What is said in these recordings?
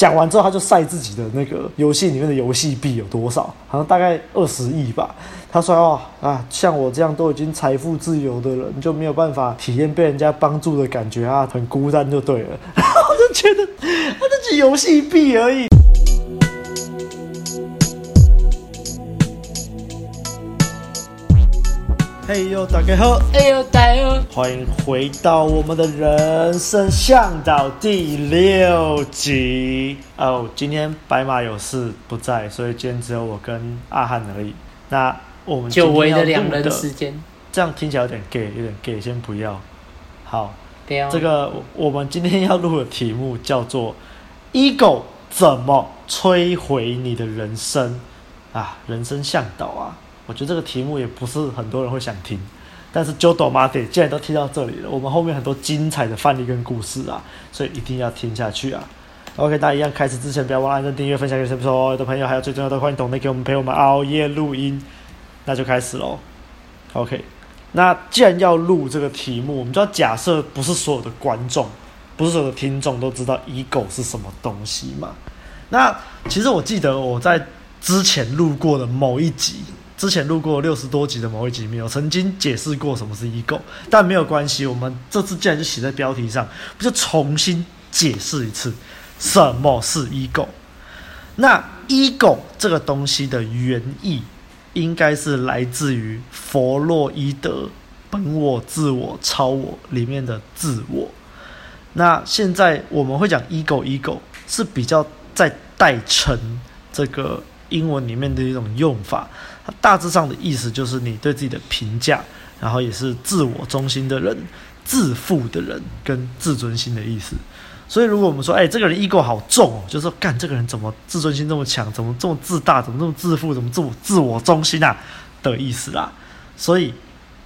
讲完之后，他就晒自己的那个游戏里面的游戏币有多少，好像大概二十亿吧。他说：“哦啊，像我这样都已经财富自由的人，就没有办法体验被人家帮助的感觉啊，很孤单就对了。”然后我就觉得，他自己游戏币而已。嘿呦，大家好！哎呦，大家好！欢迎回到我们的人生向导第六集哦。今天白马有事不在，所以今天只有我跟阿汉而已。那我们久违的两人时间，这样听起来有点 gay，有点 gay，先不要。好，这个我们今天要录的题目叫做 “Ego 怎么摧毁你的人生”啊，人生向导啊。我觉得这个题目也不是很多人会想听，但是 Jodo Mate 既然都听到这里了，我们后面很多精彩的范例跟故事啊，所以一定要听下去啊。OK，大家一样开始之前不要忘了按赞、订阅、分享给身边所有的朋友，还有最重要的欢迎懂得给我们陪我们熬夜录音，那就开始喽。OK，那既然要录这个题目，我们就要假设不是所有的观众，不是所有的听众都知道 Ego 是什么东西嘛？那其实我记得我在之前录过的某一集。之前录过六十多集的某一集，没有曾经解释过什么是 ego，但没有关系，我们这次既然就写在标题上，不就重新解释一次什么是 ego？那 ego 这个东西的原意，应该是来自于弗洛伊德本我、自我、超我里面的自我。那现在我们会讲 ego，ego 是比较在代称这个英文里面的一种用法。大致上的意思就是你对自己的评价，然后也是自我中心的人、自负的人跟自尊心的意思。所以如果我们说，哎，这个人 ego 好重哦，就是说，干这个人怎么自尊心这么强，怎么这么自大，怎么这么自负，怎么这么自我中心啊的意思啦。所以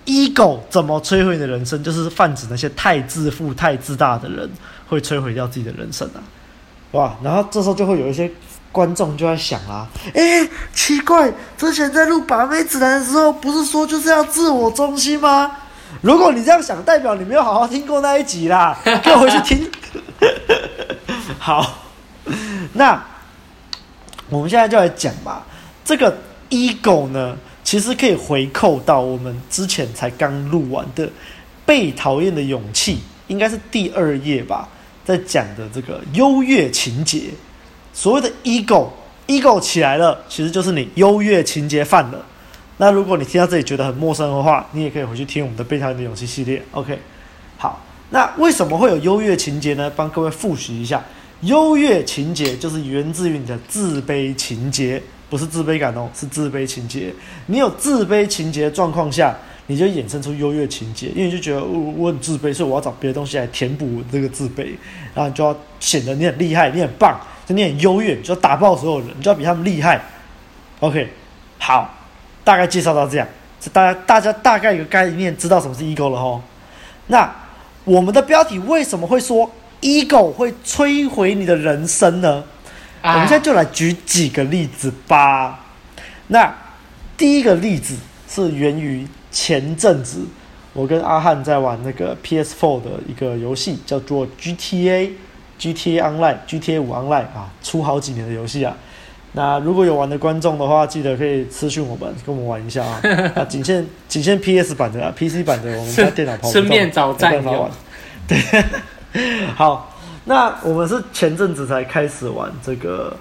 ego 怎么摧毁你的人生，就是泛指那些太自负、太自大的人会摧毁掉自己的人生啊。哇，然后这时候就会有一些。观众就在想啊，诶，奇怪，之前在录把妹指南的时候，不是说就是要自我中心吗？如果你这样想，代表你没有好好听过那一集啦，给我回去听。好，那我们现在就来讲吧。这个 ego 呢，其实可以回扣到我们之前才刚录完的《被讨厌的勇气》，应该是第二页吧，在讲的这个优越情结。所谓的 ego，ego 起来了，其实就是你优越情节犯了。那如果你听到这里觉得很陌生的话，你也可以回去听我们的《被讨厌的勇气》系列。OK，好，那为什么会有优越情节呢？帮各位复习一下，优越情节就是源自于你的自卑情节，不是自卑感哦，是自卑情节。你有自卑情节状况下，你就衍生出优越情节，因为你就觉得我我很自卑，所以我要找别的东西来填补这个自卑，然后你就要显得你很厉害，你很棒。就你很优越，就要打爆所有人，你就要比他们厉害。OK，好，大概介绍到这样，是大家大家大概有个概念，知道什么是 ego 了吼。那我们的标题为什么会说 ego 会摧毁你的人生呢？我们现在就来举几个例子吧。那第一个例子是源于前阵子我跟阿汉在玩那个 PS4 的一个游戏，叫做 GTA。GTA Online、GTA 五 Online 啊，出好几年的游戏啊。那如果有玩的观众的话，记得可以私讯我们，跟我们玩一下啊。啊，仅限仅限 PS 版的啊，PC 版的我们家电脑跑不动，顺便找战友。对，好，那我们是前阵子才开始玩这个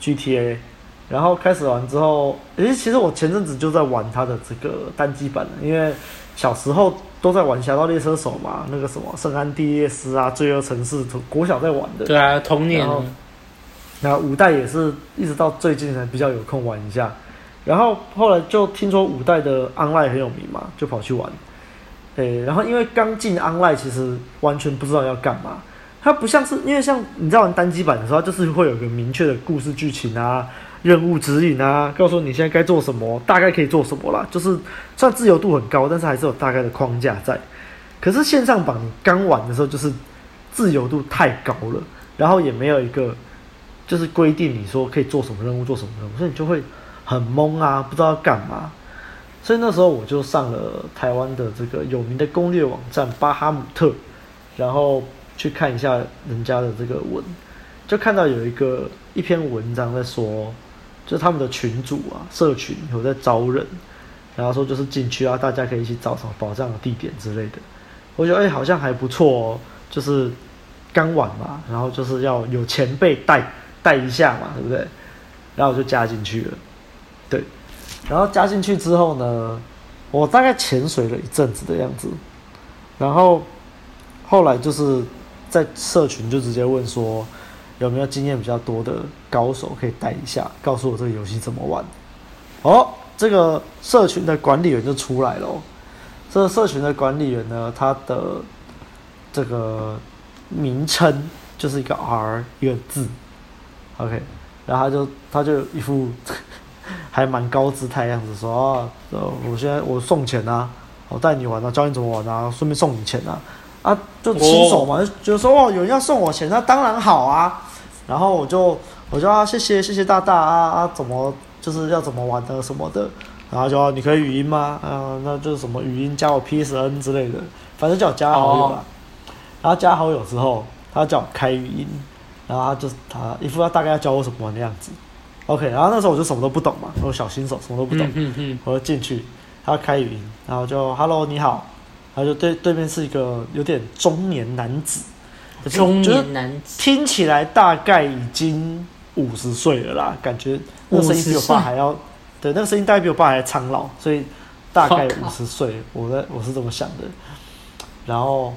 GTA，然后开始玩之后，诶，其实我前阵子就在玩它的这个单机版，因为小时候。都在玩《侠盗猎车手》嘛，那个什么《圣安地列斯》啊，《罪恶城市》从国小在玩的。对啊，童年。然后五代也是一直到最近才比较有空玩一下，然后后来就听说五代的 Online 很有名嘛，就跑去玩。诶，然后因为刚进 Online，其实完全不知道要干嘛。它不像是因为像你在玩单机版的时候，就是会有个明确的故事剧情啊。任务指引啊，告诉你现在该做什么，大概可以做什么啦。就是算自由度很高，但是还是有大概的框架在。可是线上版刚玩的时候，就是自由度太高了，然后也没有一个就是规定你说可以做什么任务，做什么任务，所以你就会很懵啊，不知道要干嘛。所以那时候我就上了台湾的这个有名的攻略网站巴哈姆特，然后去看一下人家的这个文。就看到有一个一篇文章在说，就他们的群组啊，社群有在招人，然后说就是进去啊，大家可以一起找什么宝藏的地点之类的。我觉得哎、好像还不错哦，就是刚玩嘛，然后就是要有前辈带带一下嘛，对不对？然后我就加进去了，对，然后加进去之后呢，我大概潜水了一阵子的样子，然后后来就是在社群就直接问说，有没有经验比较多的高手可以带一下，告诉我这个游戏怎么玩。哦，这个社群的管理员就出来了。这个社群的管理员呢，他的这个名称就是一个 R 一个字，OK，然后他就他就一副 还蛮高姿态样子说啊，我现在我送钱啊，我带你玩啊，教你怎么玩啊，顺便送你钱啊，啊，就亲手嘛，就说哦，有人要送我钱，那当然好啊，然后我就我就啊，谢谢谢谢大大啊啊，怎么就是要怎么玩的什么的。然后就说你可以语音吗？啊，那就是什么语音加我 PSN 之类的，反正叫我加好友吧。Oh. 然后加好友之后，他叫我开语音，然后他就他一副他大概要教我什么玩的样子。OK，然后那时候我就什么都不懂嘛，我小新手什么都不懂。嗯嗯。我就进去，他开语音，然后就 Hello 你好，然后就对对面是一个有点中年男子，中年男子听起来大概已经五十岁了啦，感觉那声音比我爸还要。对，那个声音大概比我爸还苍老，所以大概 五十岁，我在我是这么想的。然后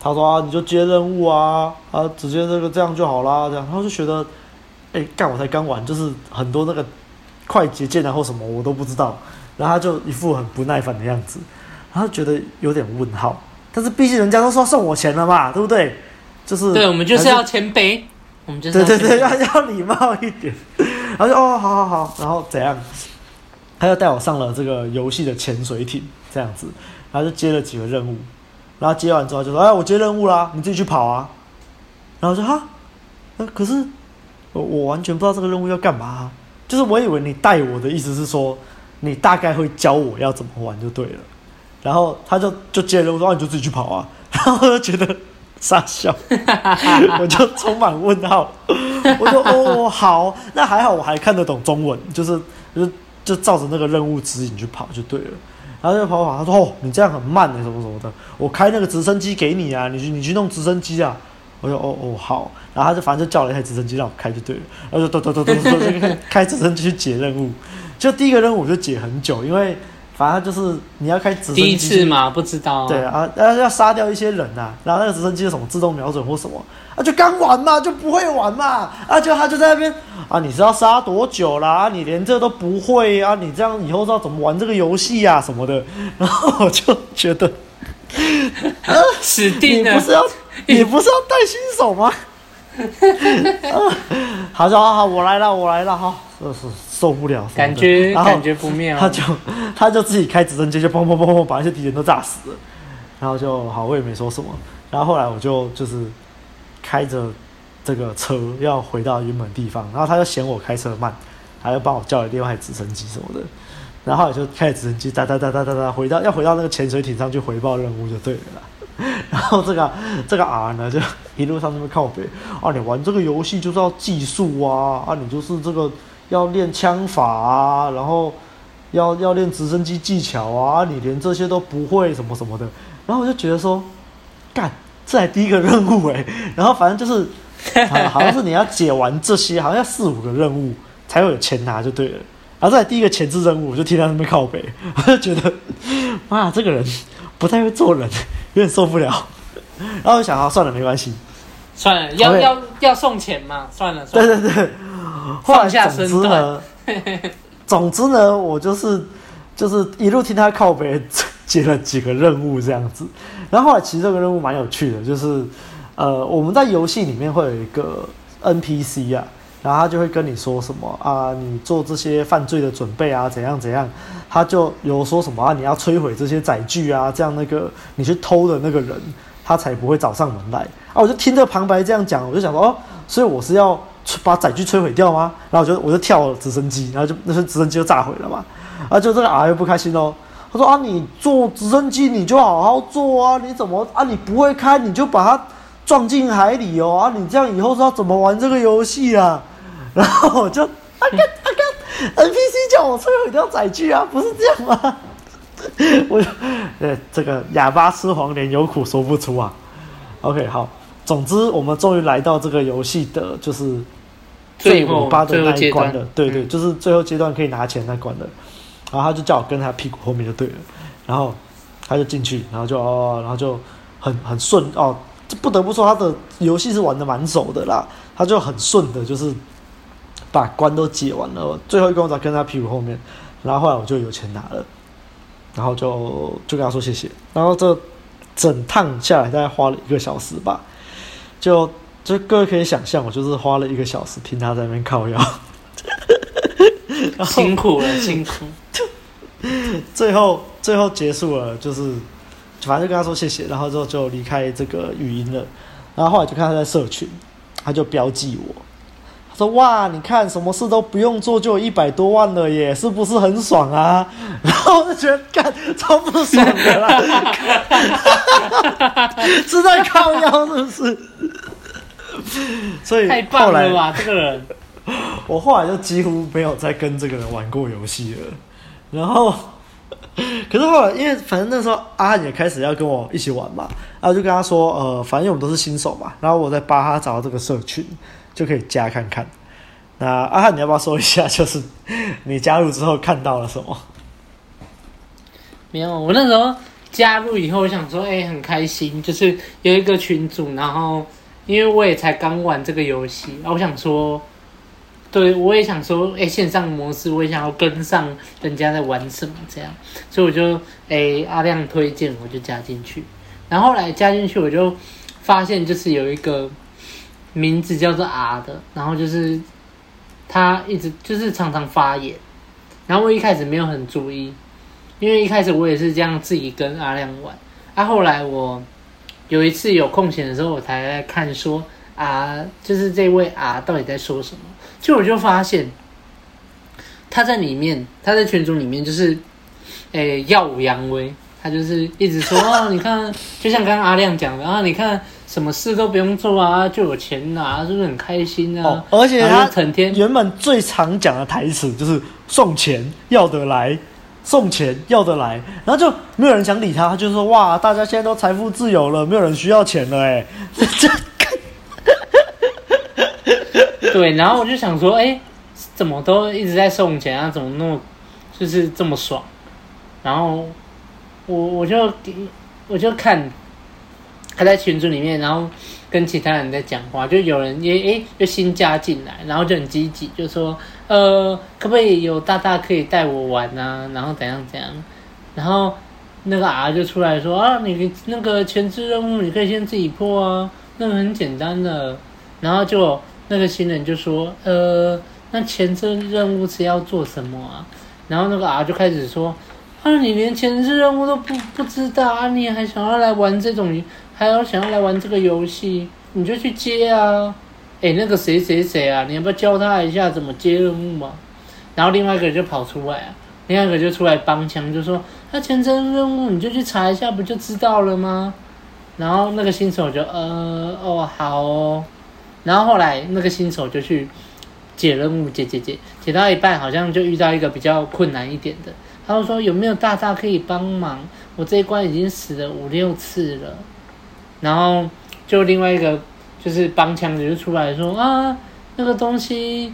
他说啊，你就接任务啊，啊，直接这个这样就好啦，这样。然后就觉得，哎，干我才刚玩，就是很多那个快捷键啊或什么我都不知道。然后他就一副很不耐烦的样子，然后觉得有点问号。但是毕竟人家都说送我钱了嘛，对不对？就是对，我们就是要谦卑，我们就是对对对，要要礼貌一点。然后就哦，好好好，然后怎样？他就带我上了这个游戏的潜水艇，这样子，然后就接了几个任务，然后接完之后就说：“哎，我接任务啦，你自己去跑啊。”然后说：“哈，呃，可是我我完全不知道这个任务要干嘛啊，就是我以为你带我的意思是说，你大概会教我要怎么玩就对了。”然后他就就接任务说：“啊，你就自己去跑啊。”然后我就觉得傻笑，我就充满问号，我说：“哦，好，那还好，我还看得懂中文，就是就。”就照着那个任务指引去跑就对了，然后就跑跑，他说：“哦，你这样很慢的，什么什么的，我开那个直升机给你啊，你去你去弄直升机啊。”我说：“哦哦好。”然后他就反正就叫了一台直升机让我开就对了，然后就咚咚咚咚咚就开直升机去解任务。就第一个任务我就解很久，因为。反正就是你要开直升机，第一次嘛，不知道。对啊，要要杀掉一些人呐、啊，然后那个直升机有什么自动瞄准或什么啊，就刚玩嘛，就不会玩嘛，啊，就他就在那边啊，你知道杀多久啦？啊，你连这都不会啊？你这样以后知道怎么玩这个游戏呀什么的？然后我就觉得，啊，死定了！你不是要 你不是要带新手吗？啊，好，好，好，我来了，我来了，哈，是是。受不了，感觉感觉不妙。他就他就自己开直升机，就砰砰砰砰把那些敌人都炸死了。然后就好，我也没说什么。然后后来我就就是开着这个车要回到原本地方，然后他就嫌我开车慢，他就帮我叫了另外一台直升机什么的。然后也就开着直升机哒哒哒哒哒哒回到要回到那个潜水艇上去回报任务就对了啦。然后这个这个 R 呢就一路上那边靠北啊，你玩这个游戏就是要技术啊啊，你就是这个。要练枪法啊，然后要要练直升机技巧啊，你连这些都不会什么什么的，然后我就觉得说，干，这还第一个任务诶，然后反正就是，好像是你要解完这些，好像要四五个任务才会有钱拿就对了，然后这还第一个前置任务，我就听他那边靠北，我就觉得，妈，这个人不太会做人，有点受不了，然后我想啊，算了，没关系，算了，要要要送钱嘛，算了，算了，对对对。后来，总之呢，总之呢，我就是就是一路听他靠北接了几个任务这样子。然后后来其实这个任务蛮有趣的，就是呃，我们在游戏里面会有一个 NPC 啊，然后他就会跟你说什么啊，你做这些犯罪的准备啊，怎样怎样，他就有说什么啊，你要摧毁这些载具啊，这样那个你去偷的那个人，他才不会找上门来啊。我就听着旁白这样讲，我就想说哦，所以我是要。把载具摧毁掉吗？然后我就我就跳了直升机，然后就那些直升机就炸毁了嘛。啊，就这个 R 又不开心哦。他说啊，你坐直升机你就好好坐啊，你怎么啊？你不会开你就把它撞进海里哦啊！你这样以后是要怎么玩这个游戏啊？然后我就啊干啊干，NPC 叫我摧毁掉载具啊，不是这样吗？我呃，这个哑巴吃黄连，有苦说不出啊。OK，好，总之我们终于来到这个游戏的，就是最尾巴的那一关的。对对，就是最后阶段可以拿钱那关的。然后他就叫我跟他屁股后面就对了，然后他就进去，然后就哦，然后就很很顺哦。这不得不说，他的游戏是玩的蛮熟的啦。他就很顺的，就是把关都解完了。最后一关我才跟他屁股后面，然后后来我就有钱拿了，然后就就跟他说谢谢。然后这整趟下来大概花了一个小时吧，就就各位可以想象，我就是花了一个小时听他在那边靠腰，辛苦了，辛苦。最后最后结束了，就是。反正就跟他说谢谢，然后之后就离开这个语音了。然后后来就看他在社群，他就标记我，他说：“哇，你看什么事都不用做，就有一百多万了耶，是不是很爽啊？” 然后我就觉得干超不爽的啦，是在靠腰是不是？所以太棒了吧，这个人，我后来就几乎没有再跟这个人玩过游戏了。然后。可是后来，因为反正那时候阿汉也开始要跟我一起玩嘛，然后就跟他说，呃，反正我们都是新手嘛，然后我再帮他找到这个社群，就可以加看看。那阿汉，你要不要说一下，就是你加入之后看到了什么？没有，我那时候加入以后，我想说，哎、欸，很开心，就是有一个群组，然后因为我也才刚玩这个游戏，我想说。对，我也想说，哎，线上模式，我也想要跟上人家在玩什么这样，所以我就，哎，阿亮推荐，我就加进去。然后后来加进去，我就发现就是有一个名字叫做 R 的，然后就是他一直就是常常发言，然后我一开始没有很注意，因为一开始我也是这样自己跟阿亮玩，啊，后来我有一次有空闲的时候，我才在看说。啊，就是这位啊，到底在说什么？就我就发现，他在里面，他在群组里面，就是，诶、欸，耀武扬威，他就是一直说哦，你看，就像刚刚阿亮讲的啊，你看什么事都不用做啊，就有钱拿，是不是很开心啊？哦，而且他成天原本最常讲的台词就是送钱要得来，送钱要得来，然后就没有人想理他，他就说哇，大家现在都财富自由了，没有人需要钱了，哎，这。对，然后我就想说，哎，怎么都一直在送钱啊？怎么那么就是这么爽？然后我我就我就看他在群组里面，然后跟其他人在讲话，就有人也哎就新加进来，然后就很积极，就说呃，可不可以有大大可以带我玩啊？然后怎样怎样？然后那个 R 就出来说啊，你那个前置任务你可以先自己破啊，那个很简单的，然后就。那个新人就说：“呃，那前置任务是要做什么啊？”然后那个 R 就开始说：“啊，你连前置任务都不不知道啊？你还想要来玩这种，还要想要来玩这个游戏，你就去接啊！诶，那个谁谁谁啊，你要不要教他一下怎么接任务嘛？”然后另外一个人就跑出来啊，另外一个就出来帮腔，就说：“那前程任务你就去查一下，不就知道了吗？”然后那个新手就：“呃，哦，好哦。”然后后来那个新手就去解任务，解解解，解到一半好像就遇到一个比较困难一点的，他就说有没有大大可以帮忙？我这一关已经死了五六次了。然后就另外一个就是帮腔的就出来说啊，那个东西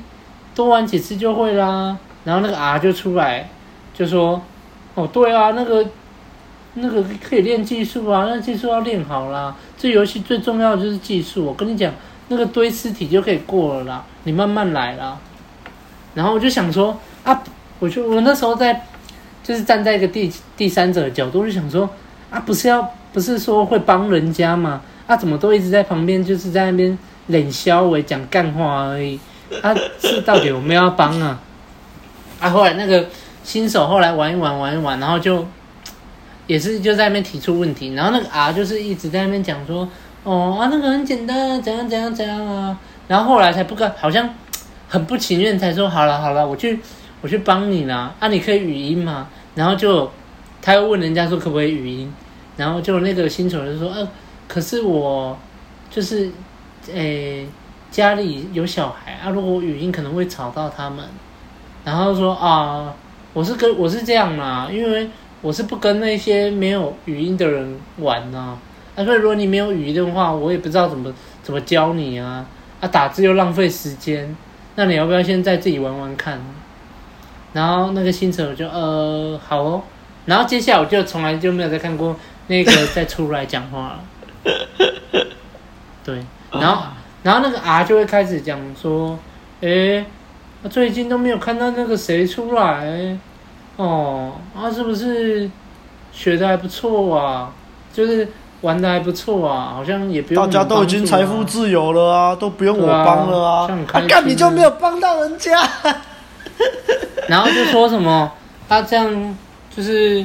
多玩几次就会啦。然后那个 R 就出来就说哦对啊，那个那个可以练技术啊，那技术要练好啦。这游戏最重要的就是技术，我跟你讲。那个堆尸体就可以过了啦，你慢慢来啦。然后我就想说啊，我就我那时候在，就是站在一个第第三者的角度，就想说啊，不是要不是说会帮人家吗？啊，怎么都一直在旁边，就是在那边冷笑话讲干话而已。啊，是到底有没有要帮啊？啊，后来那个新手后来玩一玩玩一玩，然后就也是就在那边提出问题，然后那个啊就是一直在那边讲说。哦啊，那个很简单，怎样怎样怎样啊，然后后来才不敢，好像很不情愿才说好了好了，我去我去帮你啦，啊，你可以语音吗？然后就他又问人家说可不可以语音，然后就那个新手就说，呃，可是我就是，诶、家里有小孩啊，如果语音可能会吵到他们，然后说啊，我是跟我是这样啦，因为我是不跟那些没有语音的人玩呐，啊，所以如果你没有语音的话，我也不知道怎么怎么教你啊，啊，打字又浪费时间，那你要不要现在自己玩玩看？然后那个新手就呃好哦，然后接下来我就从来就没有再看过那个再出来讲话了。对，然后然后那个 R 就会开始讲说，诶，最近都没有看到那个谁出来，哦，啊是不是学的还不错啊？就是玩的还不错啊，好像也不用、啊、大家都已经财富自由了啊，都不用我帮了啊，啊干、啊、你就没有帮到人家。然后就说什么，他、啊、这样就是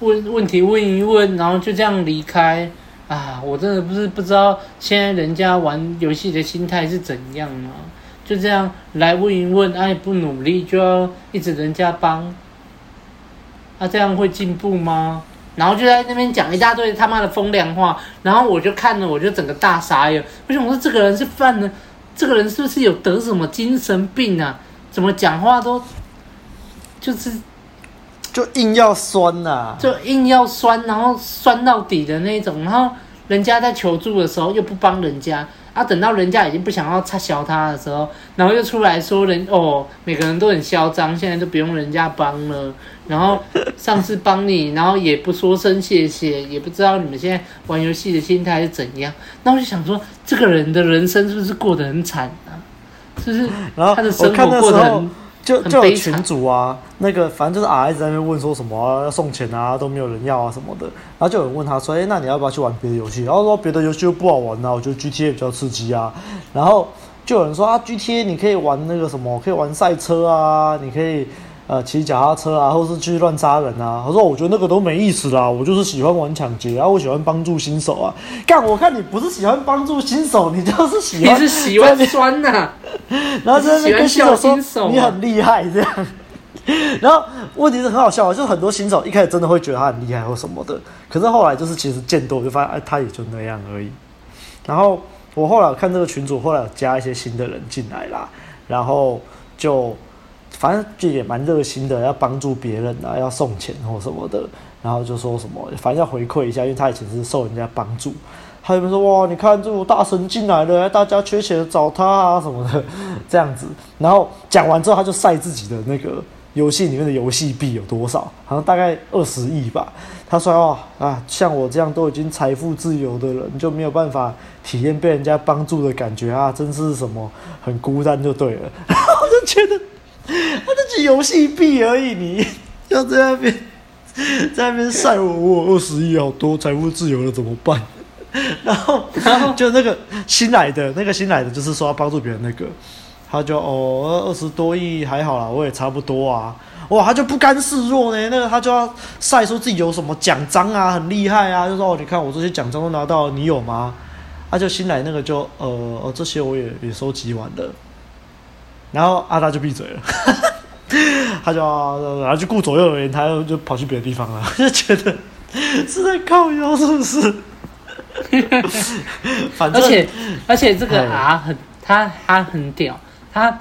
问问题问一问，然后就这样离开啊！我真的不是不知道现在人家玩游戏的心态是怎样啊？就这样来问一问，哎、啊，不努力就要一直人家帮，啊，这样会进步吗？然后就在那边讲一大堆他妈的风凉话，然后我就看了，我就整个大傻眼。为什么说这个人是犯了？这个人是不是有得什么精神病啊？怎么讲话都？就是，就硬要酸呐、啊，就硬要酸，然后酸到底的那种，然后人家在求助的时候又不帮人家，啊，等到人家已经不想要插销他的时候，然后又出来说人哦，每个人都很嚣张，现在都不用人家帮了，然后上次帮你，然后也不说声谢谢，也不知道你们现在玩游戏的心态是怎样，那我就想说，这个人的人生是不是过得很惨啊？就是然后他的生活过得很。就就有群主啊，那个反正就是 R 一直在那边问说什么、啊、要送钱啊，都没有人要啊什么的，然后就有人问他说，哎、欸，那你要不要去玩别的游戏？然后说别的游戏又不好玩啊，我觉得 GTA 比较刺激啊。然后就有人说啊，GTA 你可以玩那个什么，可以玩赛车啊，你可以。呃，骑脚踏车啊，或是去乱杀人啊。他说：“我觉得那个都没意思啦，我就是喜欢玩抢劫啊，我喜欢帮助新手啊。”干，我看你不是喜欢帮助新手，你就是喜欢，你是喜欢酸呐、啊。然后在那边跟新手说你很厉害这样。然后问题是很好笑啊，就是很多新手一开始真的会觉得他很厉害或什么的，可是后来就是其实见多就发现，哎，他也就那样而已。然后我后来看这个群主，后来有加一些新的人进来啦，然后就。反正就也蛮热心的，要帮助别人啊，要送钱或什么的，然后就说什么，反正要回馈一下，因为他以前是受人家帮助。他有没有说哇，你看这种大神进来了，大家缺钱找他啊什么的，这样子。然后讲完之后，他就晒自己的那个游戏里面的游戏币有多少，好像大概二十亿吧。他说哇啊，像我这样都已经财富自由的人，就没有办法体验被人家帮助的感觉啊，真是什么很孤单就对了。然后我就觉得。他这是游戏币而已，你 要在那边在那边晒我，我二十亿好多，财富自由了怎么办？然后，然后就那个新来的那个新来的，就是说要帮助别人那个，他就哦二十多亿还好啦，我也差不多啊。哇，他就不甘示弱呢，那个他就要晒说自己有什么奖章啊，很厉害啊，就说哦你看我这些奖章都拿到了，你有吗？他就新来那个就呃哦这些我也也收集完了。然后阿达就闭嘴了，他就然后就顾左右而言，他又就跑去别的地方了，就觉得是在靠腰，是不是？反正而且而且这个啊很他他很屌，他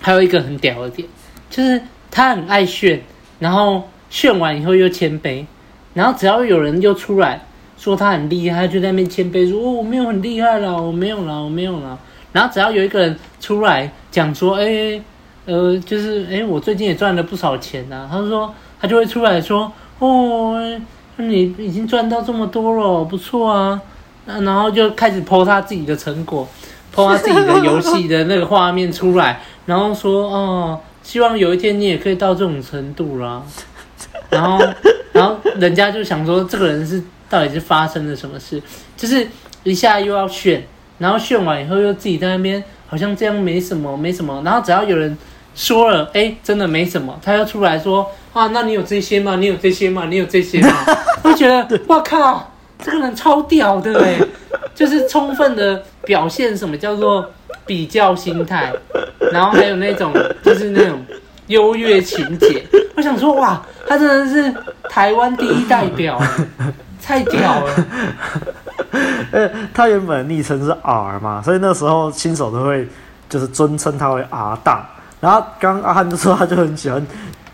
还有一个很屌的点，就是他很爱炫，然后炫完以后又谦卑，然后只要有人又出来说他很厉害，就在那边谦卑说哦我没有很厉害啦，我没有啦，我没有啦。然后只要有一个人出来讲说，哎，呃，就是哎，我最近也赚了不少钱呐、啊。他说他就会出来说，哦，你已经赚到这么多了，不错啊。那然后就开始 po 他自己的成果，po 他自己的游戏的那个画面出来，然后说，哦，希望有一天你也可以到这种程度啦。然后，然后人家就想说，这个人是到底是发生了什么事？就是一下又要炫。然后炫完以后，又自己在那边好像这样没什么，没什么。然后只要有人说了，哎，真的没什么，他又出来说，啊，那你有这些吗？你有这些吗？你有这些吗？我就觉得，我靠，这个人超屌的哎，就是充分的表现什么叫做比较心态，然后还有那种就是那种优越情节。我想说，哇，他真的是台湾第一代表，太屌了。呃，他原本的昵称是 R 嘛，所以那时候新手都会就是尊称他为 R 大。然后刚阿汉就说他就很喜欢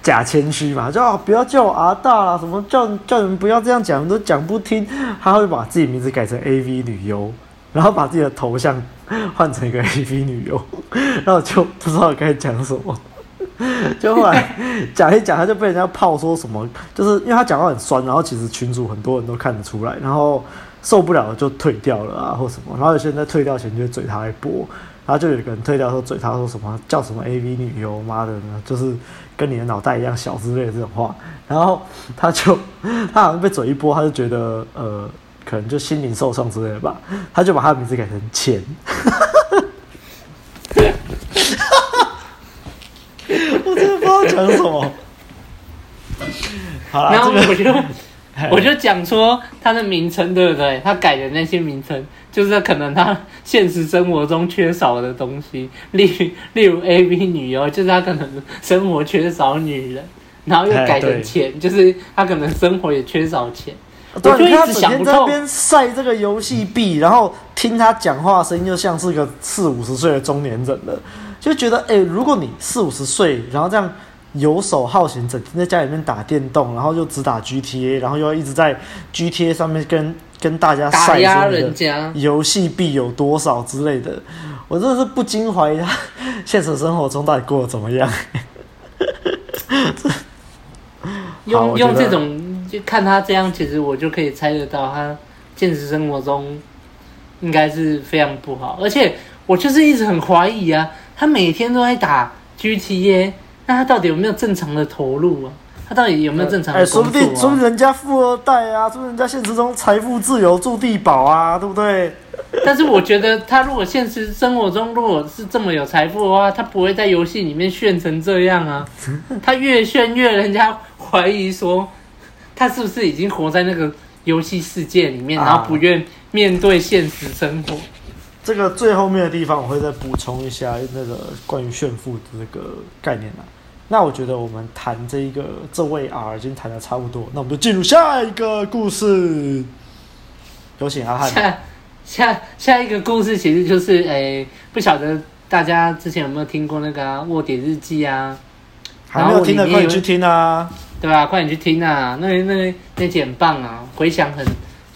假谦虚嘛，就、哦、不要叫我 R 大啦，什么叫叫你们不要这样讲，都讲不听。他会把自己名字改成 AV 女优，然后把自己的头像 换成一个 AV 女优，然后就不知道该讲什么。就后来 讲一讲，他就被人家泡说什么，就是因为他讲话很酸，然后其实群主很多人都看得出来，然后受不了了就退掉了啊，或什么，然后有些人在退掉前就会嘴他一波，然后就有一个人退掉说嘴他说什么叫什么 AV 女优，妈的呢，就是跟你的脑袋一样小之类的这种话，然后他就他好像被嘴一波，他就觉得呃可能就心灵受创之类的吧，他就把他的名字改成钱。讲什么？好啦，然后我就、这个、我就讲说他的名称对不对？他改的那些名称，就是可能他现实生活中缺少的东西，例 例如 AV 女优，就是他可能生活缺少女人，然后又改成钱，就是他可能生活也缺少钱。对，他整天在那边晒这个游戏币，然后听他讲话声音就像是个四五十岁的中年人了，就觉得哎、欸，如果你四五十岁，然后这样。游手好闲，整天在家里面打电动，然后就只打 GTA，然后又要一直在 GTA 上面跟跟大家晒人家游戏币有多少之类的，我真的是不禁怀疑他 现实生活中到底过得怎么样。用用这种就看他这样，其实我就可以猜得到他现实生活中应该是非常不好，而且我就是一直很怀疑啊，他每天都在打 GTA。那他到底有没有正常的投入啊？他到底有没有正常的啊？哎，说不定，说不定人家富二代啊，说不定人家现实中财富自由住地堡啊，对不对？但是我觉得他如果现实生活中如果是这么有财富的话，他不会在游戏里面炫成这样啊。他越炫越人家怀疑说他是不是已经活在那个游戏世界里面，然后不愿面对现实生活。这个最后面的地方我会再补充一下那个关于炫富的那个概念啊。那我觉得我们谈这一个这位 R 已经谈的差不多，那我们就进入下一个故事。有请阿汉。下下下一个故事其实就是，诶、欸，不晓得大家之前有没有听过那个卧、啊、底日记啊？还没有听的快点去听啊！对吧、啊？快点去听啊！那那那集很棒啊，回响很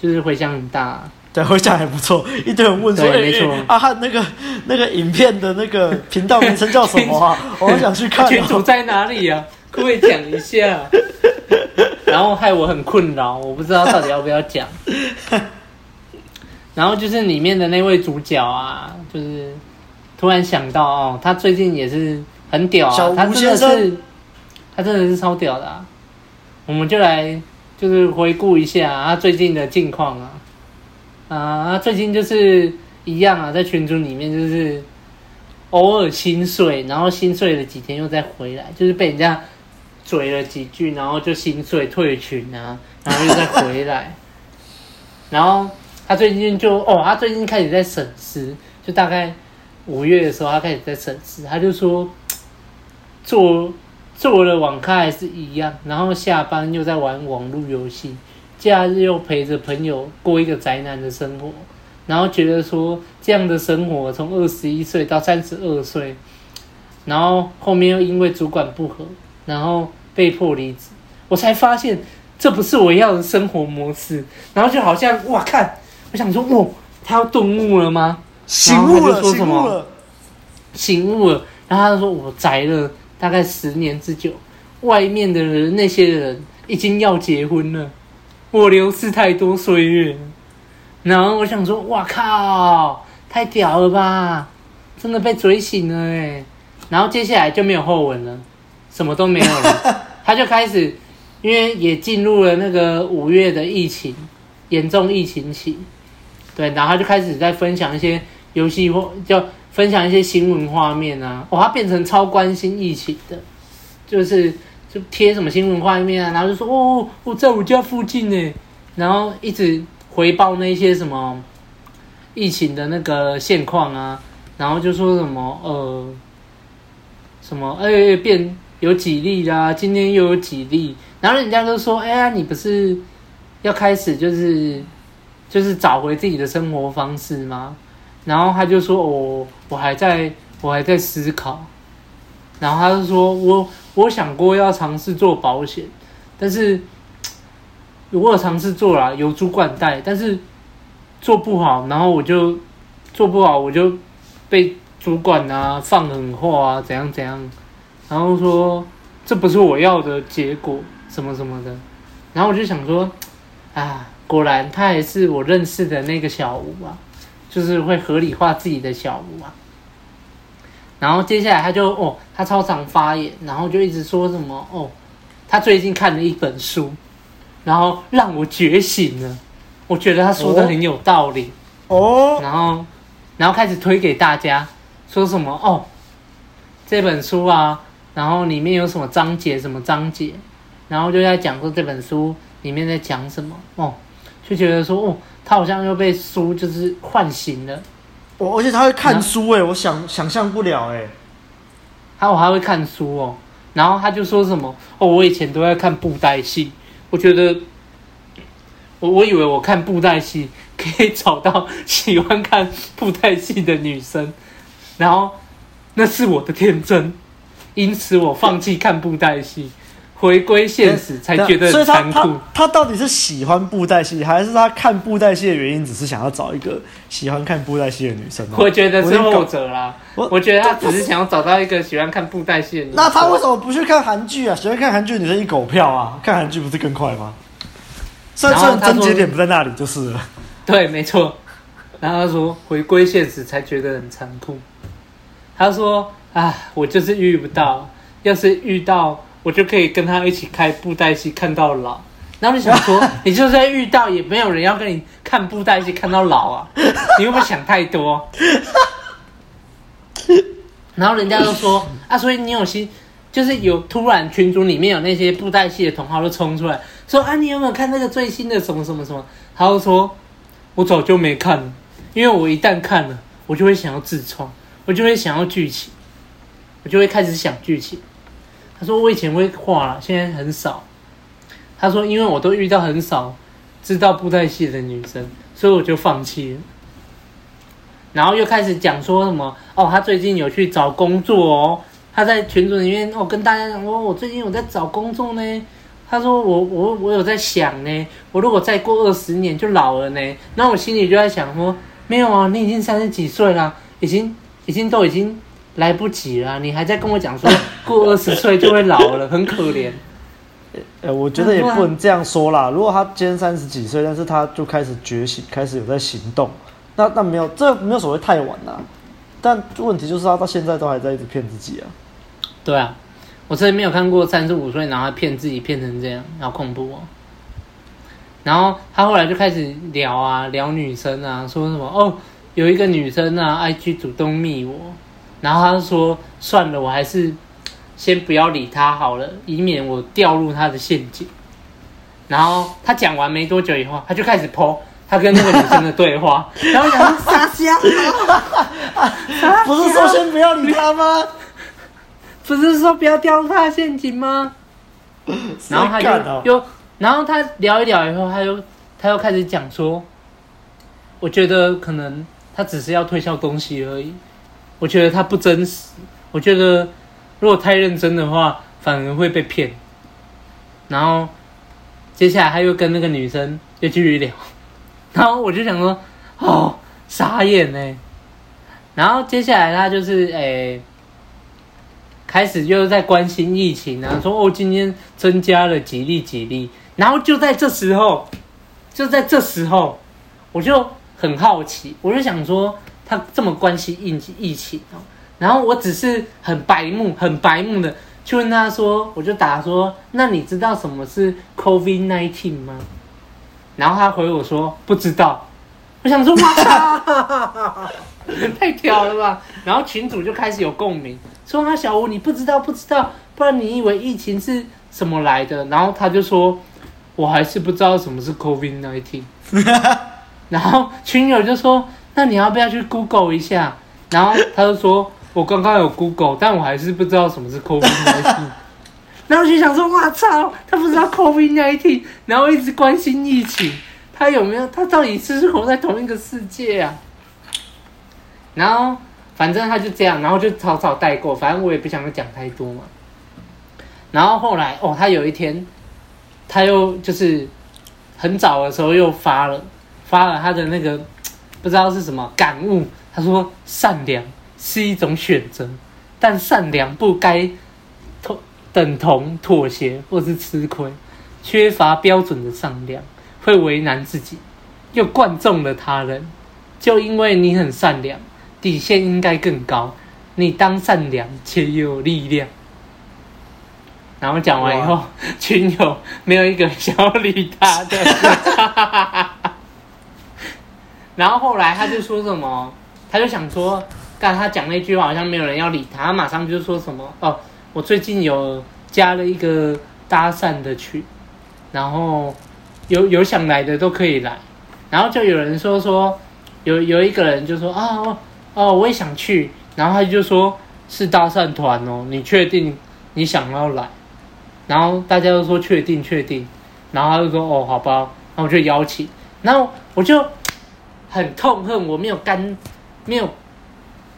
就是回响很大、啊。对，回想还不错。一堆人问说：“没错，阿汉那个那个影片的那个频道名称叫什么啊？我好想去看、喔。群主在哪里啊？可不可以讲一下？然后害我很困扰，我不知道到底要不要讲。然后就是里面的那位主角啊，就是突然想到哦，他最近也是很屌啊，他真的是，他真的是超屌的啊。我们就来就是回顾一下他最近的近况啊。啊，最近就是一样啊，在群组里面就是偶尔心碎，然后心碎了几天又再回来，就是被人家嘴了几句，然后就心碎退群啊，然后又再回来。然后他最近就哦，他最近开始在审视，就大概五月的时候，他开始在审视，他就说做做了网咖还是一样，然后下班又在玩网络游戏。假日又陪着朋友过一个宅男的生活，然后觉得说这样的生活从二十一岁到三十二岁，然后后面又因为主管不合，然后被迫离职，我才发现这不是我要的生活模式，然后就好像哇看，我想说哇，他要顿悟了吗？醒悟了，醒悟了，醒悟了。然后他说我宅了大概十年之久，外面的人那些人已经要结婚了。我流逝太多岁月，然后我想说，哇靠，太屌了吧，真的被嘴醒了哎，然后接下来就没有后文了，什么都没有了，他就开始，因为也进入了那个五月的疫情严重疫情期，对，然后他就开始在分享一些游戏或就分享一些新闻画面啊，哇，他变成超关心疫情的，就是。就贴什么新闻画面啊，然后就说哦，我在我家附近呢，然后一直回报那些什么疫情的那个现况啊，然后就说什么呃什么哎、欸、变有几例啦，今天又有几例，然后人家就说哎呀，你不是要开始就是就是找回自己的生活方式吗？然后他就说：“我我还在我还在思考。”然后他就说：“我我想过要尝试做保险，但是我有尝试做了，有主管带，但是做不好，然后我就做不好，我就被主管啊放狠话啊，怎样怎样。然后说这不是我要的结果，什么什么的。然后我就想说，啊，果然他还是我认识的那个小吴啊。”就是会合理化自己的小吴啊，然后接下来他就哦，他超常发言，然后就一直说什么哦，他最近看了一本书，然后让我觉醒了，我觉得他说的很有道理哦，然后然后开始推给大家，说什么哦，这本书啊，然后里面有什么章节什么章节，然后就在讲说这本书里面在讲什么哦，就觉得说哦。他好像又被书就是唤醒了，我而且他会看书哎，我想想象不了哎，还有还会看书哦，然后他就说什么哦，我以前都在看布袋戏，我觉得我我以为我看布袋戏可以找到喜欢看布袋戏的女生，然后那是我的天真，因此我放弃看布袋戏。回归现实才觉得残酷。他到底是喜欢布袋戏，还是他看布袋戏的原因只是想要找一个喜欢看布袋戏的女生？我觉得是后者啦。我我觉得他只是想要找到一个喜欢看布袋戏的女生。那他为什么不去看韩剧啊？喜欢看韩剧的女生一狗票啊！看韩剧不是更快吗？虽然说症结点不在那里，就是了。对，没错。然后他说回归现实才觉得很残酷。他说：“啊，我就是遇不到，要是遇到。”我就可以跟他一起开布袋戏看到老，然后你想说，你就算遇到也没有人要跟你看布袋戏看到老啊，你会不会想太多？然后人家都说 啊，所以你有心，就是有突然群组里面有那些布袋戏的同好都冲出来说啊，你有没有看那个最新的什么什么什么？他就说，我早就没看了，因为我一旦看了，我就会想要自创，我就会想要剧情，我就会开始想剧情。他说：“我以前会画，现在很少。”他说：“因为我都遇到很少知道布袋戏的女生，所以我就放弃了。”然后又开始讲说什么：“哦，他最近有去找工作哦，他在群组里面哦跟大家讲说，我最近有在找工作呢。”他说：“我我我有在想呢，我如果再过二十年就老了呢。”那我心里就在想说：“没有啊，你已经三十几岁了，已经已经都已经。”来不及了，你还在跟我讲说过二十岁就会老了，很可怜。呃，我觉得也不能这样说啦。如果他今天三十几岁，但是他就开始觉醒，开始有在行动，那那没有，这没有所谓太晚啦。但问题就是他到现在都还在一直骗自己啊。对啊，我之前没有看过三十五岁然后骗自己骗成这样，好恐怖哦。然后他后来就开始聊啊，聊女生啊，说什么哦，有一个女生啊，IG 主动密我。然后他就说：“算了，我还是先不要理他好了，以免我掉入他的陷阱。”然后他讲完没多久以后，他就开始 po 他跟那个女生的对话，然后讲撒娇，不是说先不要理他吗？不是说不要掉入他的陷阱吗？然后他就又，然后他聊一聊以后，他又他又开始讲说：“我觉得可能他只是要推销东西而已。”我觉得他不真实。我觉得如果太认真的话，反而会被骗。然后接下来他又跟那个女生又继续聊，然后我就想说，哦，傻眼呢。然后接下来他就是诶、开始又在关心疫情啊，说哦，今天增加了几例几例。然后就在这时候，就在这时候，我就很好奇，我就想说。他这么关心疫疫情，然后我只是很白目、很白目的去问他说，我就答说，那你知道什么是 COVID-19 吗？然后他回我说不知道。我想说，哇，太屌了吧！然后群主就开始有共鸣，说他小吴你不知道不知道，不然你以为疫情是什么来的？然后他就说，我还是不知道什么是 COVID-19。然后群友就说。那你要不要去 Google 一下？然后他就说：“我刚刚有 Google，但我还是不知道什么是 COVID-19。”然后就想说：“哇操，他不知道 COVID-19，然后一直关心疫情。”他有没有？他到底是不是活在同一个世界啊？然后反正他就这样，然后就草草带过，反正我也不想讲太多嘛。然后后来哦，他有一天，他又就是很早的时候又发了发了他的那个不知道是什么感悟。他说：“善良是一种选择，但善良不该同等同妥协或是吃亏。缺乏标准的善良会为难自己，又灌中了他人。就因为你很善良，底线应该更高。你当善良且有力量。”然后讲完以后，群友没有一个想要理他的。然后后来他就说什么，他就想说，刚他讲那句话好像没有人要理他，他马上就说什么哦，我最近有加了一个搭讪的群，然后有有想来的都可以来。然后就有人说说，有有一个人就说啊哦，哦我也想去，然后他就说是搭讪团哦，你确定你想要来？然后大家都说确定确定，然后他就说哦好吧，那我就邀请，然后我就很痛恨我没有干，没有，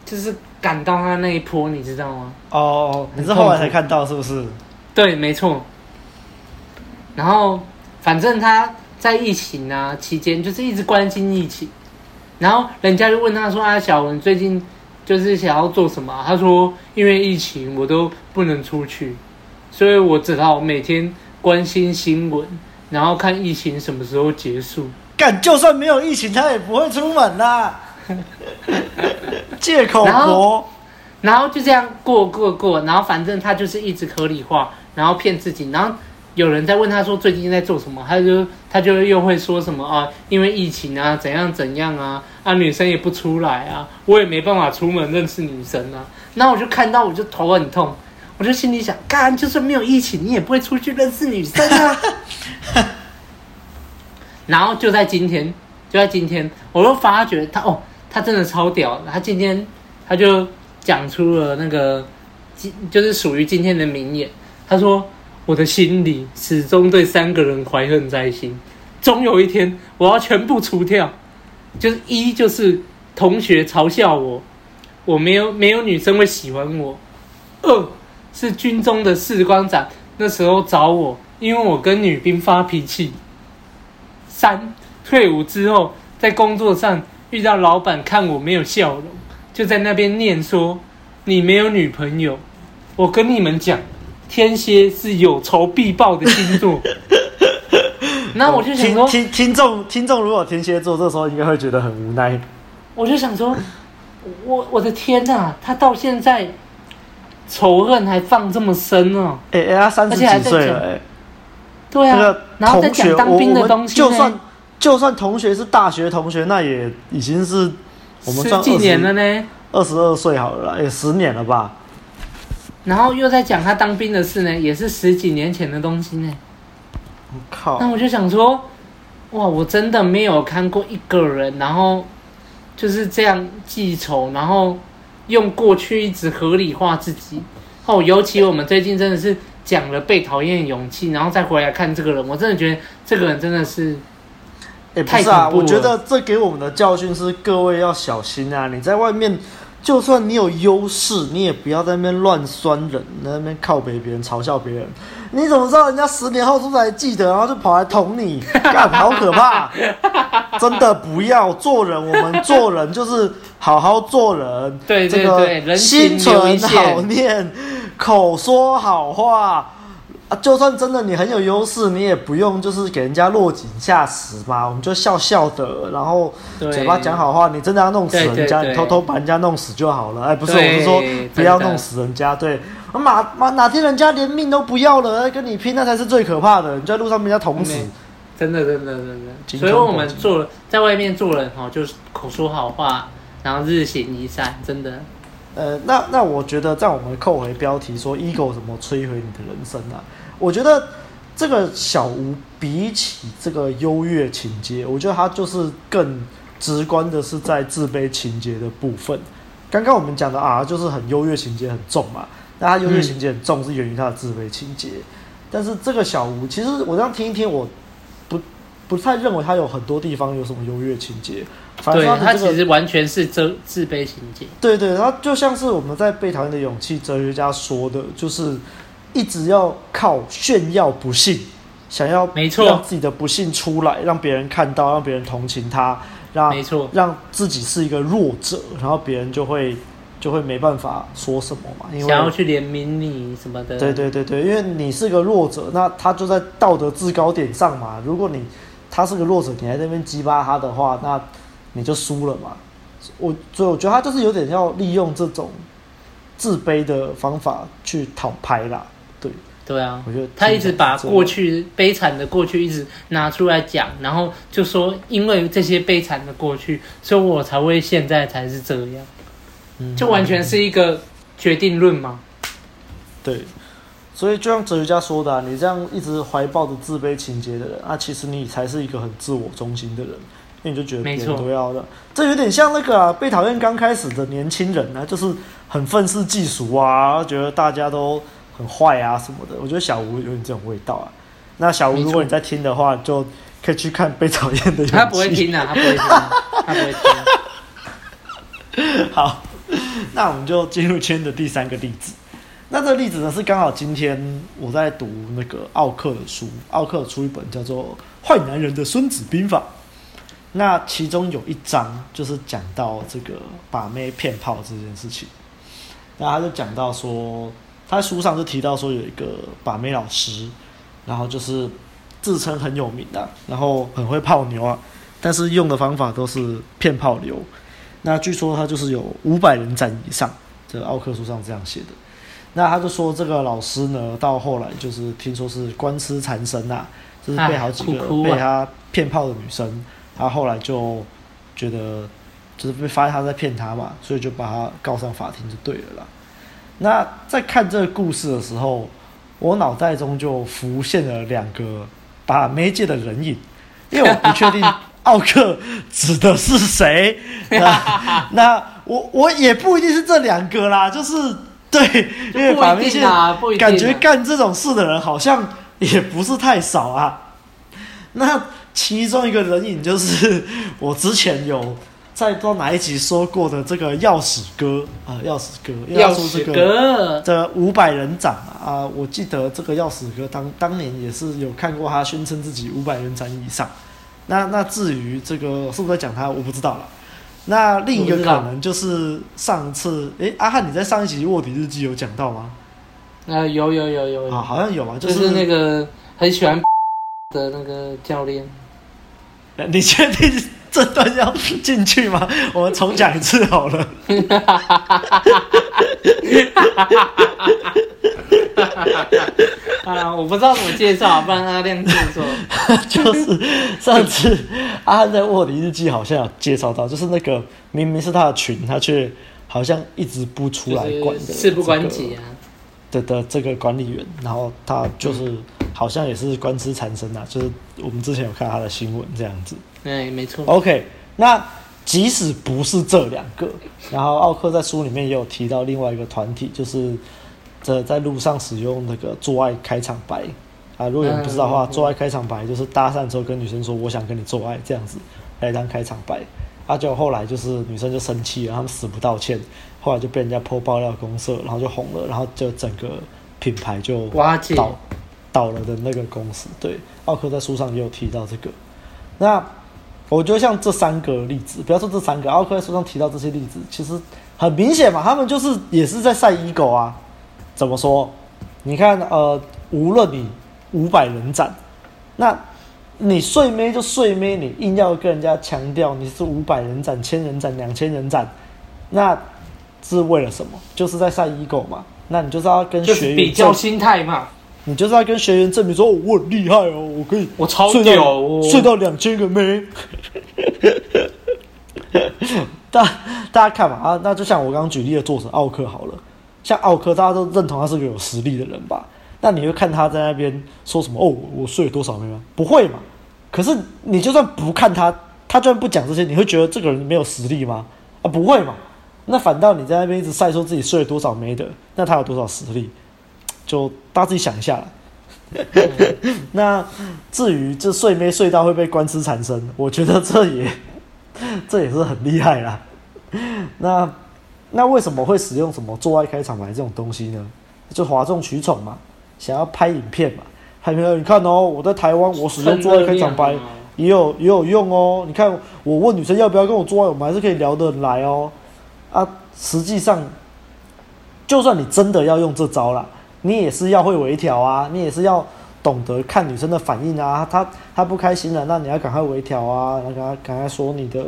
就是赶到他那一波，你知道吗？哦，你是后来才看到是不是？对，没错。然后反正他在疫情啊期间就是一直关心疫情，然后人家就问他说啊小文最近就是想要做什么？他说因为疫情我都不能出去。所以我只好每天关心新闻，然后看疫情什么时候结束。干，就算没有疫情，他也不会出门啦。借口活。然后，然后就这样过过过，然后反正他就是一直合理化，然后骗自己。然后有人在问他说最近在做什么，他就他就又会说什么啊，因为疫情啊，怎样怎样啊，啊女生也不出来啊，我也没办法出门认识女生啊。然后我就看到我就头很痛。我就心里想，干，就算没有疫情，你也不会出去认识女生啊。然后就在今天，就在今天，我又发觉他哦，他真的超屌。他今天他就讲出了那个，就是属于今天的名言。他说：“我的心里始终对三个人怀恨在心，终有一天我要全部除掉。就是一就是同学嘲笑我，我没有没有女生会喜欢我。二。”是军中的士官长那时候找我，因为我跟女兵发脾气。三，退伍之后在工作上遇到老板看我没有笑容，就在那边念说你没有女朋友。我跟你们讲，天蝎是有仇必报的星座。那我就想说，听听众听众如果天蝎座，这时候应该会觉得很无奈。我就想说，我我的天哪，他到现在。仇恨还放这么深哦！哎、欸、哎，他三十几岁了哎。对啊，然后在讲当兵的东西。就算就算同学是大学同学，那也已经是我们算十几年了呢。二十二岁好了啦，也十年了吧。然后又在讲他当兵的事呢，也是十几年前的东西呢。我靠！那我就想说，哇，我真的没有看过一个人，然后就是这样记仇，然后。用过去一直合理化自己，哦，尤其我们最近真的是讲了被讨厌的勇气，然后再回来看这个人，我真的觉得这个人真的是，哎，不是啊，我觉得这给我们的教训是各位要小心啊！你在外面，就算你有优势，你也不要在那边乱酸人，在那边靠北别人，嘲笑别人。你怎么知道人家十年后是不是还记得，然后就跑来捅你？干，好可怕！真的不要做人，我们做人就是好好做人。对对对，这个心存好念，口说好话啊！就算真的你很有优势，你也不用就是给人家落井下石嘛。我们就笑笑的，然后嘴巴讲好话。你真的要弄死人家，你偷偷把人家弄死就好了。哎，不是，我是说不要弄死人家。对。哪哪哪天人家连命都不要了，跟你拼，那才是最可怕的。你在路上被人家捅死，真的真的真的。所以我们做在外面做人哈，就是口说好话，然后日行一善，真的。呃，那那我觉得，在我们扣回标题说 “ego 怎么摧毁你的人生”啊，我觉得这个小吴比起这个优越情节，我觉得他就是更直观的是在自卑情节的部分。刚刚我们讲的啊，就是很优越情节很重嘛。那他优越情节很重，是源于他的自卑情节。但是这个小吴，其实我这样听一听，我不不太认为他有很多地方有什么优越情节。反正他、这个、他其实完全是自自卑情节。对对，他就像是我们在《被讨厌的勇气》哲学家说的，就是一直要靠炫耀不幸，想要没错让自己的不幸出来，让别人看到，让别人同情他，让没错，让自己是一个弱者，然后别人就会就会没办法说什么嘛，因为想要去怜悯你什么的。对对对对，因为你是个弱者，那他就在道德制高点上嘛。如果你他是个弱者，你还在那边激发他的话，那你就输了嘛。我所以我觉得他就是有点要利用这种自卑的方法去讨拍啦。对对啊，我觉得他一直把过去悲惨的过去一直拿出来讲，然后就说因为这些悲惨的过去，所以我才会现在才是这样。嗯，就完全是一个决定论嘛。对。所以，就像哲学家说的啊，你这样一直怀抱着自卑情结的人啊，其实你才是一个很自我中心的人，因为你就觉得别人都要的。这有点像那个啊，被讨厌刚开始的年轻人啊，就是很愤世嫉俗啊，觉得大家都很坏啊什么的。我觉得小吴有点这种味道啊。那小吴，如果你在听的话，就可以去看《被讨厌的勇气》。他不会听啊，他不会听，他不会听。好，那我们就进入今天的第三个例子。那这个例子呢，是刚好今天我在读那个奥克的书，奥克出一本叫做《坏男人的孙子兵法》。那其中有一章就是讲到这个把妹骗炮这件事情。那他就讲到说，他书上就提到说有一个把妹老师，然后就是自称很有名的，然后很会泡妞啊，但是用的方法都是骗炮流。那据说他就是有五百人斩以上，这奥克书上这样写的。那他就说，这个老师呢，到后来就是听说是官司缠身呐，就是被好几个被他骗炮的女生，他后来就觉得就是被发现他在骗他嘛，所以就把他告上法庭就对了啦。那在看这个故事的时候，我脑袋中就浮现了两个把媒介的人影，因为我不确定奥克指的是谁。那那我我也不一定是这两个啦，就是。对，因为把妹界感觉干这种事的人好像也不是太少啊。那其中一个人影就是 我之前有在不知道哪一集说过的这个钥匙哥啊，钥匙哥，钥匙哥的五百人斩啊，我记得这个钥匙哥当当年也是有看过他宣称自己五百人斩以上。那那至于这个是不是在讲他，我不知道了。那另一个可能就是上次，诶，阿汉，你在上一集卧底日记有讲到吗？呃，有有有有，啊，好像有啊，就是那个很喜欢 的那个教练。你确定这段要进去吗？我们重讲一次好了。啊，我不知道怎么介绍，不然阿亮介绍。就是上次阿汉在卧底日记好像有介绍到，就是那个明明是他的群，他却好像一直不出来管的，事不关己啊。的的这个管理员，然后他就是好像也是官司缠身呐，就是我们之前有看他的新闻这样子。哎，没错。OK，那即使不是这两个，然后奥克在书里面也有提到另外一个团体，就是。这在路上使用那个做爱开场白啊，如果有人不知道的话，做爱开场白就是搭讪之后跟女生说我想跟你做爱这样子来当开场白，啊，就后来就是女生就生气了，他们死不道歉，后来就被人家 po 爆料公社，然后就红了，然后就整个品牌就倒倒了的那个公司。对，奥克在书上也有提到这个。那我觉得像这三个例子，不要说这三个，奥克在书上提到这些例子，其实很明显嘛，他们就是也是在晒 ego 啊。怎么说？你看，呃，无论你五百人斩，那你睡妹就睡妹，你硬要跟人家强调你是五百人斩、千人斩、两千人斩，那是为了什么？就是在晒 ego 嘛。那你就是要跟学员比较心态嘛。你就是要跟学员证明说，我很厉害哦，我可以，我超屌哦，睡到两千个妹。大大家看嘛啊，那就像我刚刚举例的作者奥克好了。像奥克，大家都认同他是个有实力的人吧？那你会看他在那边说什么？哦，我睡了多少妹吗？不会嘛？可是你就算不看他，他就算不讲这些，你会觉得这个人没有实力吗？啊，不会嘛？那反倒你在那边一直晒说自己睡了多少没的，那他有多少实力？就大家自己想一下啦。那至于这睡没睡到会被官司缠身，我觉得这也 这也是很厉害啦。那那为什么会使用什么做爱开场白这种东西呢？就哗众取宠嘛，想要拍影片嘛，还没有你看哦，我在台湾我使用做爱开场白也有也有用哦。你看我问女生要不要跟我做爱，我们还是可以聊得来哦。啊，实际上就算你真的要用这招啦。你也是要会微调啊，你也是要懂得看女生的反应啊，她她不开心了，那你要赶快微调啊，然后赶快赶快说你的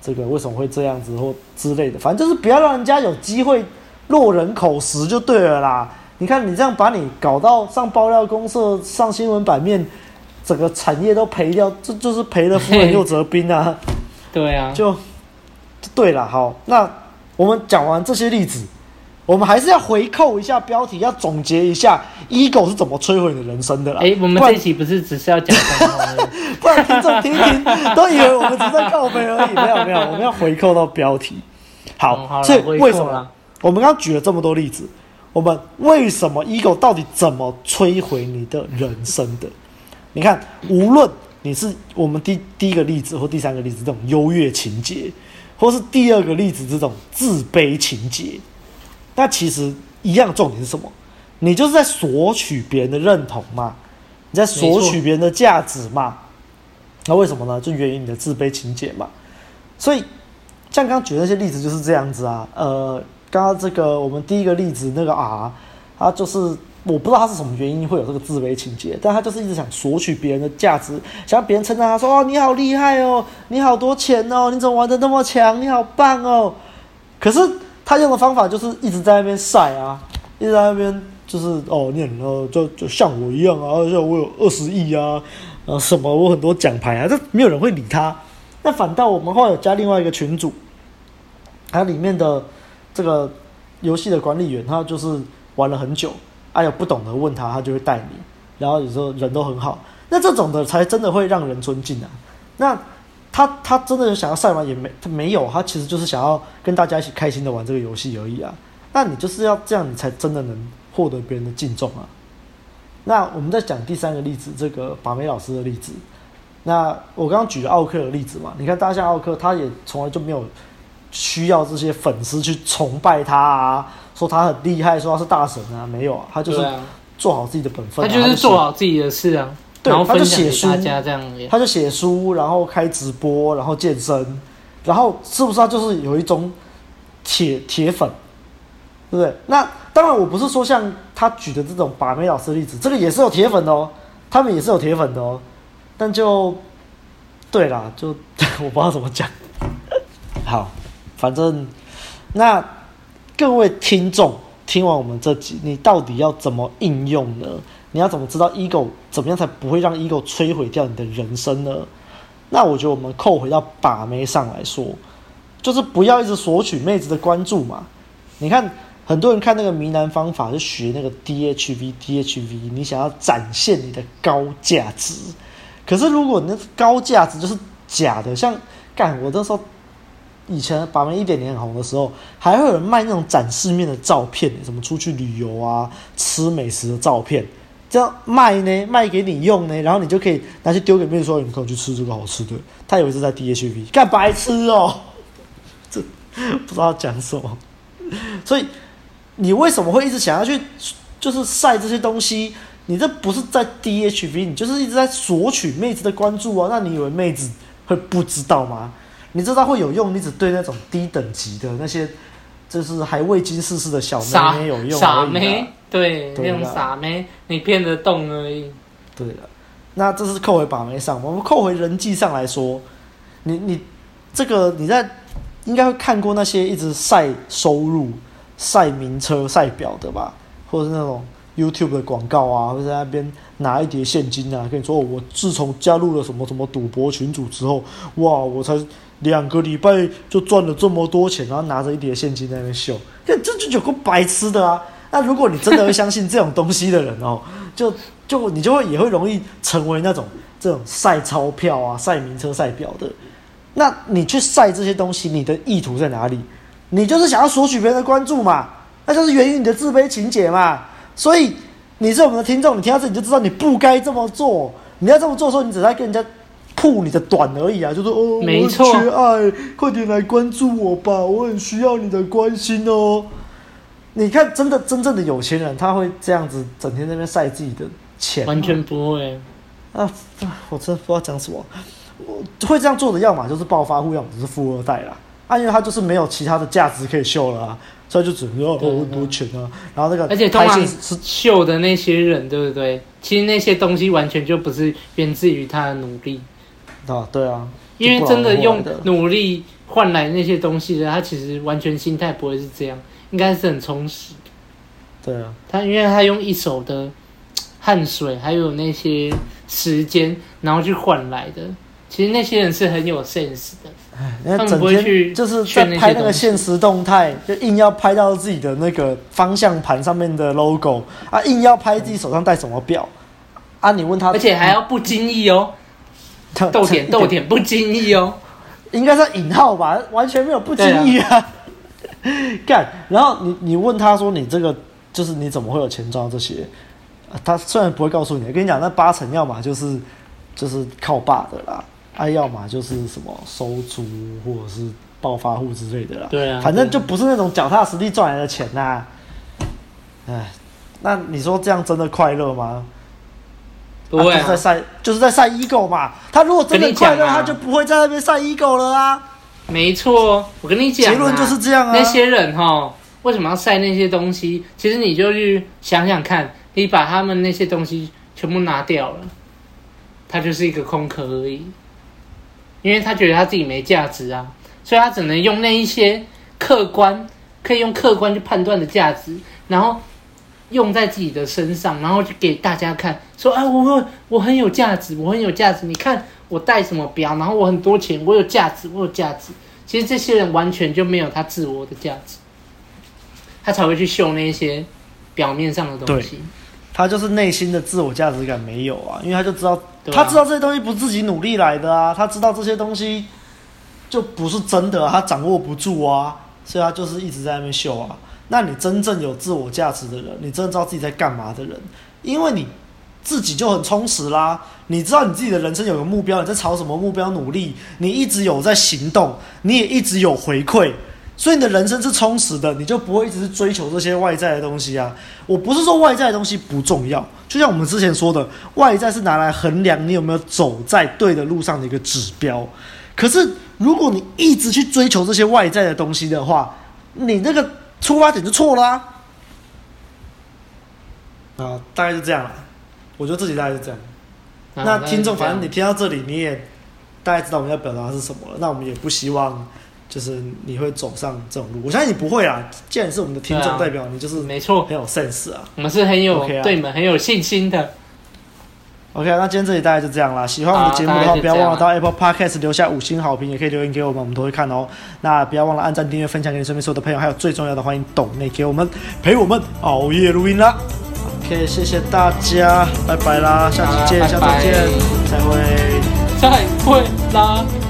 这个为什么会这样子或之类的，反正就是不要让人家有机会落人口实就对了啦。你看你这样把你搞到上爆料公社、上新闻版面，整个产业都赔掉，这就是赔了夫人又折兵啊。对啊，就对了。好，那我们讲完这些例子。我们还是要回扣一下标题，要总结一下 ego 是怎么摧毁你的人生的啦。哎、欸，我们这一期不是只是要讲脏话，不然听众听听都以为我们只在靠北而已。没有没有，我们要回扣到标题。好，嗯、好，所以为什么我们刚刚举了这么多例子？我们为什么 ego 到底怎么摧毁你的人生的？你看，无论你是我们第第一个例子或第三个例子这种优越情结，或是第二个例子这种自卑情结。那其实一样，重点是什么？你就是在索取别人的认同嘛，你在索取别人的价值嘛。那为什么呢？就源于你的自卑情结嘛。所以像刚刚举那些例子就是这样子啊。呃，刚刚这个我们第一个例子那个啊，他就是我不知道他是什么原因会有这个自卑情结，但他就是一直想索取别人的价值，想让别人称赞他说：“哦，你好厉害哦，你好多钱哦，你怎么玩的那么强？你好棒哦。”可是。他用的方法就是一直在那边晒啊，一直在那边就是哦念哦，就就像我一样啊，像我有二十亿啊，呃什么我很多奖牌啊，这没有人会理他。那反倒我们后来有加另外一个群组，他里面的这个游戏的管理员，他就是玩了很久，啊、有不懂的问他，他就会带你，然后有时候人都很好，那这种的才真的会让人尊敬啊。那。他他真的想要晒吗？也没，他没有，他其实就是想要跟大家一起开心的玩这个游戏而已啊。那你就是要这样，你才真的能获得别人的敬重啊。那我们再讲第三个例子，这个把妹老师的例子。那我刚刚举了奥克的例子嘛，你看大家像奥克，他也从来就没有需要这些粉丝去崇拜他啊，说他很厉害，说他是大神啊，没有啊，他就是做好自己的本分啊，他就是做好自己的事啊。对，他就写书，他就写书，然后开直播，然后健身，然后是不是他就是有一种铁铁粉，对不对？那当然，我不是说像他举的这种把妹老师的例子，这个也是有铁粉的哦，他们也是有铁粉的哦，但就对啦，就我不知道怎么讲。好，反正那各位听众听完我们这集，你到底要怎么应用呢？你要怎么知道 ego 怎么样才不会让 ego 摧毁掉你的人生呢？那我觉得我们扣回到把妹上来说，就是不要一直索取妹子的关注嘛。你看很多人看那个迷男方法，就学那个 DHV DHV，你想要展现你的高价值。可是如果你那高价值就是假的，像干我那时候以前把妹一点点红的时候，还会有人卖那种展示面的照片，什么出去旅游啊、吃美食的照片。这样卖呢，卖给你用呢，然后你就可以拿去丢给妹子说，你可以去吃这个好吃的。他以为是在 DHV，干白痴哦，这不知道讲什么。所以你为什么会一直想要去，就是晒这些东西？你这不是在 DHV，你就是一直在索取妹子的关注啊。那你以为妹子会不知道吗？你知道会有用，你只对那种低等级的那些，就是还未经世事的小妹妹有用傻妹。对，那种傻妹，你骗得动而已。对了，那这是扣回把妹上，我们扣回人际上来说，你你这个你在应该会看过那些一直晒收入、晒名车、晒表的吧，或者是那种 YouTube 的广告啊，或者在那边拿一叠现金啊，跟你说我自从加入了什么什么赌博群组之后，哇，我才两个礼拜就赚了这么多钱，然后拿着一叠现金在那边秀，这这就有个白痴的啊！那如果你真的会相信这种东西的人哦，就就你就会也会容易成为那种这种晒钞票啊、晒名车、晒表的。那你去晒这些东西，你的意图在哪里？你就是想要索取别人的关注嘛？那就是源于你的自卑情结嘛。所以你是我们的听众，你听到这你就知道你不该这么做。你要这么做的时候，你只在跟人家吐你的短而已啊，就是哦，没错，我缺爱，快点来关注我吧，我很需要你的关心哦。你看，真的真正的有钱人，他会这样子整天在那边晒自己的钱，完全不会啊！我真的不知道讲什么。我会这样做的，要么就是暴发户，要么就是富二代啦。啊，因为他就是没有其他的价值可以秀了啊，所以就只能说哦，很多钱啊。然后那个，而且通常是秀的那些人，对不对？其实那些东西完全就不是源自于他的努力啊，对啊。因为真的用努力换来那些东西的，他其实完全心态不会是这样。应该是很充实，对啊，他因为他用一手的汗水，还有那些时间，然后去换来的。其实那些人是很有 sense 的，他们不会去就是在拍那个现实动态，就硬要拍到自己的那个方向盘上面的 logo 啊，硬要拍自己手上戴什么表啊？你问他，而且还要不经意哦，逗点逗点不经意哦，应该是引号吧，完全没有不经意啊。干，然后你你问他说，你这个就是你怎么会有钱赚这些？他虽然不会告诉你，跟你讲，那八成要么就是就是靠爸的啦，啊，要么就是什么收租或者是暴发户之类的啦。对啊，反正就不是那种脚踏实地赚来的钱呐、啊。哎，那你说这样真的快乐吗？不会、啊，啊、就是在晒，就是在晒 ego 嘛。他如果真的快乐，啊、他就不会在那边晒 ego 了啊。没错，我跟你讲，结论就是这样啊。那些人哈，为什么要晒那些东西？其实你就去想想看，你把他们那些东西全部拿掉了，他就是一个空壳而已。因为他觉得他自己没价值啊，所以他只能用那一些客观可以用客观去判断的价值，然后用在自己的身上，然后就给大家看，说啊，我我很有价值，我很有价值，你看。我戴什么表，然后我很多钱，我有价值，我有价值。其实这些人完全就没有他自我的价值，他才会去秀那些表面上的东西。他就是内心的自我价值感没有啊，因为他就知道，他知道这些东西不是自己努力来的啊，他知道这些东西就不是真的，他掌握不住啊，所以他就是一直在那边秀啊。那你真正有自我价值的人，你真的知道自己在干嘛的人，因为你。自己就很充实啦，你知道你自己的人生有个目标，你在朝什么目标努力，你一直有在行动，你也一直有回馈，所以你的人生是充实的，你就不会一直是追求这些外在的东西啊。我不是说外在的东西不重要，就像我们之前说的，外在是拿来衡量你有没有走在对的路上的一个指标。可是如果你一直去追求这些外在的东西的话，你那个出发点就错了啊。啊，大概是这样了。我觉得自己大概是这样。啊、那听众，反正你听到这里，你也大概知道我们要表达的是什么了。那我们也不希望，就是你会走上这种路。我相信你不会啊。既然是我们的听众，代表你就是没错，很有 sense 啊。我们是很有对你们很有信心的。OK，那今天这里大概就这样啦。喜欢我们的节目的话，不要忘了到 Apple Podcast 留下五星好评，也可以留言给我们，我们都会看哦。那不要忘了按赞、订阅、分享给你身边所有的朋友，还有最重要的，欢迎懂内给我们陪我们熬夜录音啦。OK，谢谢大家，拜拜啦，下期见，拜拜下周见，再会，再会啦。